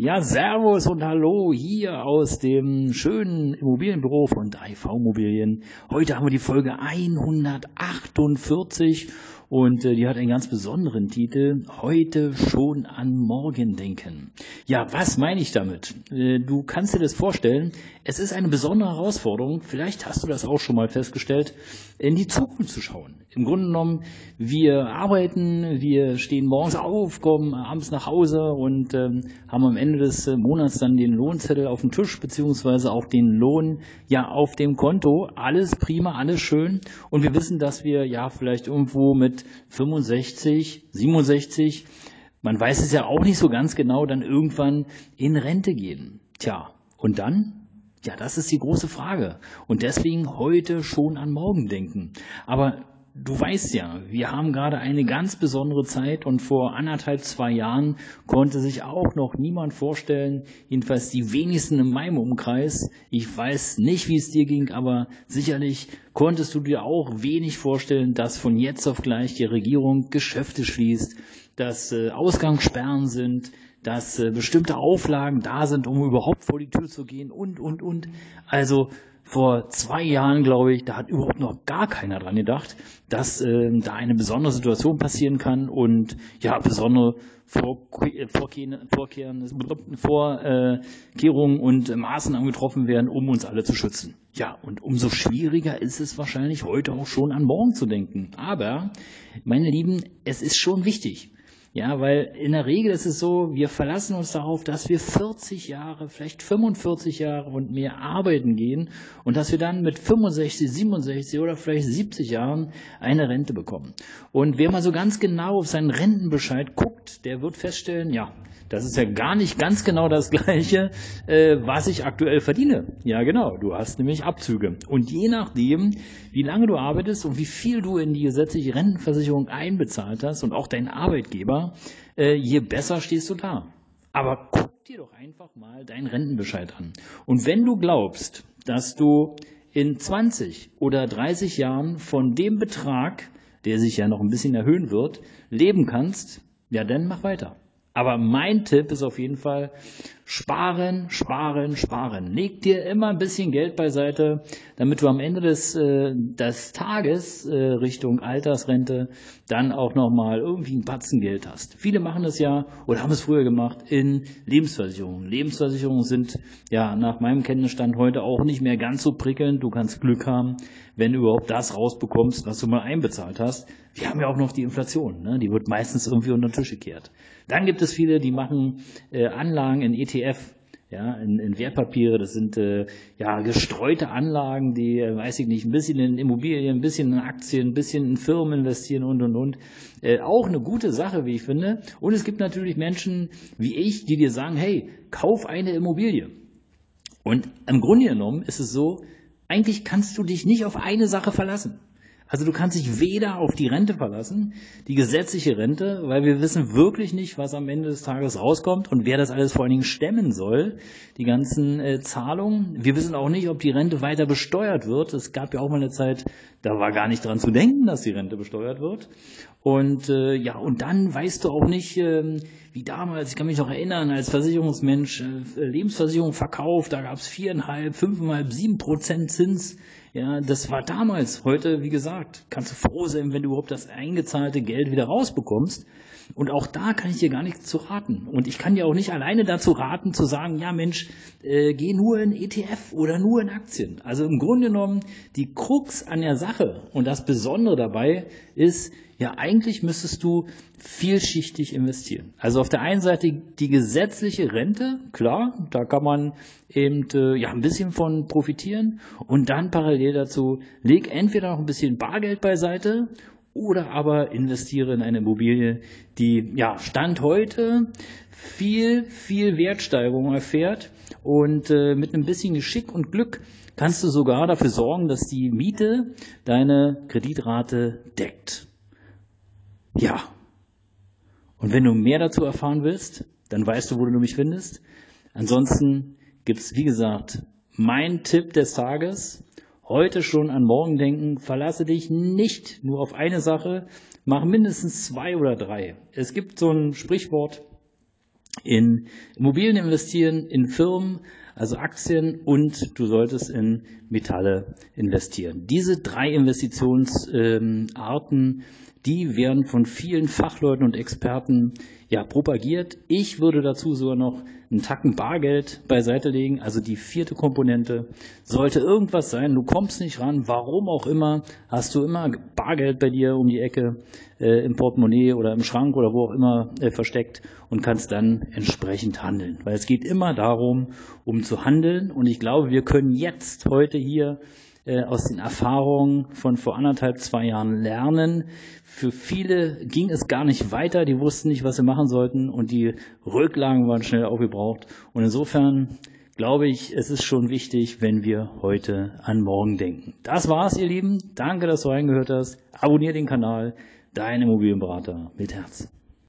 Ja, Servus und Hallo hier aus dem schönen Immobilienbüro von 3V Immobilien. Heute haben wir die Folge 148 und äh, die hat einen ganz besonderen Titel. Heute schon an morgen denken. Ja, was meine ich damit? Äh, du kannst dir das vorstellen. Es ist eine besondere Herausforderung. Vielleicht hast du das auch schon mal festgestellt, in die Zukunft zu schauen. Im Grunde genommen, wir arbeiten, wir stehen morgens auf, kommen abends nach Hause und ähm, haben am Ende des äh, Monats dann den Lohnzettel auf dem Tisch, beziehungsweise auch den Lohn ja auf dem Konto. Alles prima, alles schön. Und wir wissen, dass wir ja vielleicht irgendwo mit 65, 67, man weiß es ja auch nicht so ganz genau, dann irgendwann in Rente gehen. Tja, und dann? Ja, das ist die große Frage. Und deswegen heute schon an morgen denken. Aber du weißt ja, wir haben gerade eine ganz besondere Zeit und vor anderthalb, zwei Jahren konnte sich auch noch niemand vorstellen, jedenfalls die wenigsten in meinem Umkreis. Ich weiß nicht, wie es dir ging, aber sicherlich konntest du dir auch wenig vorstellen, dass von jetzt auf gleich die Regierung Geschäfte schließt, dass äh, Ausgangssperren sind, dass äh, bestimmte Auflagen da sind, um überhaupt vor die Tür zu gehen und, und, und. Also vor zwei Jahren, glaube ich, da hat überhaupt noch gar keiner dran gedacht, dass äh, da eine besondere Situation passieren kann und ja, besondere Vorkehrungen Vorkehrungen und Maßnahmen getroffen werden, um uns alle zu schützen. Ja, und umso schwieriger ist es wahrscheinlich heute auch schon an morgen zu denken. Aber, meine Lieben, es ist schon wichtig. Ja, weil in der Regel ist es so, wir verlassen uns darauf, dass wir 40 Jahre, vielleicht 45 Jahre und mehr arbeiten gehen und dass wir dann mit 65, 67 oder vielleicht 70 Jahren eine Rente bekommen. Und wer mal so ganz genau auf seinen Rentenbescheid guckt, der wird feststellen, ja, das ist ja gar nicht ganz genau das Gleiche, äh, was ich aktuell verdiene. Ja, genau. Du hast nämlich Abzüge. Und je nachdem, wie lange du arbeitest und wie viel du in die gesetzliche Rentenversicherung einbezahlt hast und auch dein Arbeitgeber, äh, je besser stehst du da. Aber guck dir doch einfach mal deinen Rentenbescheid an. Und wenn du glaubst, dass du in 20 oder 30 Jahren von dem Betrag, der sich ja noch ein bisschen erhöhen wird, leben kannst, ja, dann mach weiter. Aber mein Tipp ist auf jeden Fall, sparen, sparen, sparen. Leg dir immer ein bisschen Geld beiseite, damit du am Ende des, äh, des Tages äh, Richtung Altersrente dann auch nochmal irgendwie ein Batzen Geld hast. Viele machen das ja oder haben es früher gemacht in Lebensversicherungen. Lebensversicherungen sind ja nach meinem Kenntnisstand heute auch nicht mehr ganz so prickelnd. Du kannst Glück haben, wenn du überhaupt das rausbekommst, was du mal einbezahlt hast. Wir haben ja auch noch die Inflation, ne? die wird meistens irgendwie unter den Tisch gekehrt. Dann gibt es viele, die machen äh, Anlagen in ETF, ja, in, in Wertpapiere. Das sind äh, ja gestreute Anlagen, die, äh, weiß ich nicht, ein bisschen in Immobilien, ein bisschen in Aktien, ein bisschen in Firmen investieren und und und. Äh, auch eine gute Sache, wie ich finde. Und es gibt natürlich Menschen wie ich, die dir sagen, hey, kauf eine Immobilie. Und im Grunde genommen ist es so, eigentlich kannst du dich nicht auf eine Sache verlassen. Also du kannst dich weder auf die Rente verlassen, die gesetzliche Rente, weil wir wissen wirklich nicht, was am Ende des Tages rauskommt und wer das alles vor allen Dingen stemmen soll, die ganzen äh, Zahlungen. Wir wissen auch nicht, ob die Rente weiter besteuert wird. Es gab ja auch mal eine Zeit, da war gar nicht dran zu denken, dass die Rente besteuert wird. Und äh, ja, und dann weißt du auch nicht, äh, wie damals, ich kann mich noch erinnern, als Versicherungsmensch äh, Lebensversicherung verkauft, da gab es viereinhalb, fünfeinhalb, sieben Prozent Zins. Ja, das war damals. Heute, wie gesagt, kannst du froh sein, wenn du überhaupt das eingezahlte Geld wieder rausbekommst. Und auch da kann ich dir gar nichts zu raten. Und ich kann dir auch nicht alleine dazu raten, zu sagen, ja Mensch, äh, geh nur in ETF oder nur in Aktien. Also im Grunde genommen, die Krux an der Sache und das Besondere dabei ist, ja, eigentlich müsstest du vielschichtig investieren. Also auf der einen Seite die gesetzliche Rente, klar, da kann man eben äh, ja ein bisschen von profitieren und dann parallel dazu leg entweder noch ein bisschen Bargeld beiseite oder aber investiere in eine Immobilie, die ja Stand heute viel, viel Wertsteigerung erfährt und äh, mit ein bisschen Geschick und Glück kannst du sogar dafür sorgen, dass die Miete deine Kreditrate deckt. Ja. Und wenn du mehr dazu erfahren willst, dann weißt du, wo du mich findest. Ansonsten gibt's wie gesagt, mein Tipp des Tages. Heute schon an morgen denken. Verlasse dich nicht nur auf eine Sache. Mach mindestens zwei oder drei. Es gibt so ein Sprichwort, in Immobilien investieren, in Firmen, also Aktien und du solltest in Metalle investieren. Diese drei Investitionsarten, die werden von vielen Fachleuten und Experten ja propagiert. Ich würde dazu sogar noch einen Tacken Bargeld beiseite legen. Also die vierte Komponente sollte irgendwas sein. Du kommst nicht ran, warum auch immer, hast du immer Bargeld bei dir um die Ecke äh, im Portemonnaie oder im Schrank oder wo auch immer äh, versteckt und kannst dann entsprechend handeln. Weil es geht immer darum, um zu handeln. Und ich glaube, wir können jetzt heute hier äh, aus den Erfahrungen von vor anderthalb, zwei Jahren lernen. Für viele ging es gar nicht weiter, die wussten nicht, was sie machen sollten und die Rücklagen waren schnell aufgebraucht. Und insofern glaube ich, es ist schon wichtig, wenn wir heute an morgen denken. Das war's, ihr Lieben. Danke, dass du reingehört hast. Abonnier den Kanal. Dein Immobilienberater mit Herz.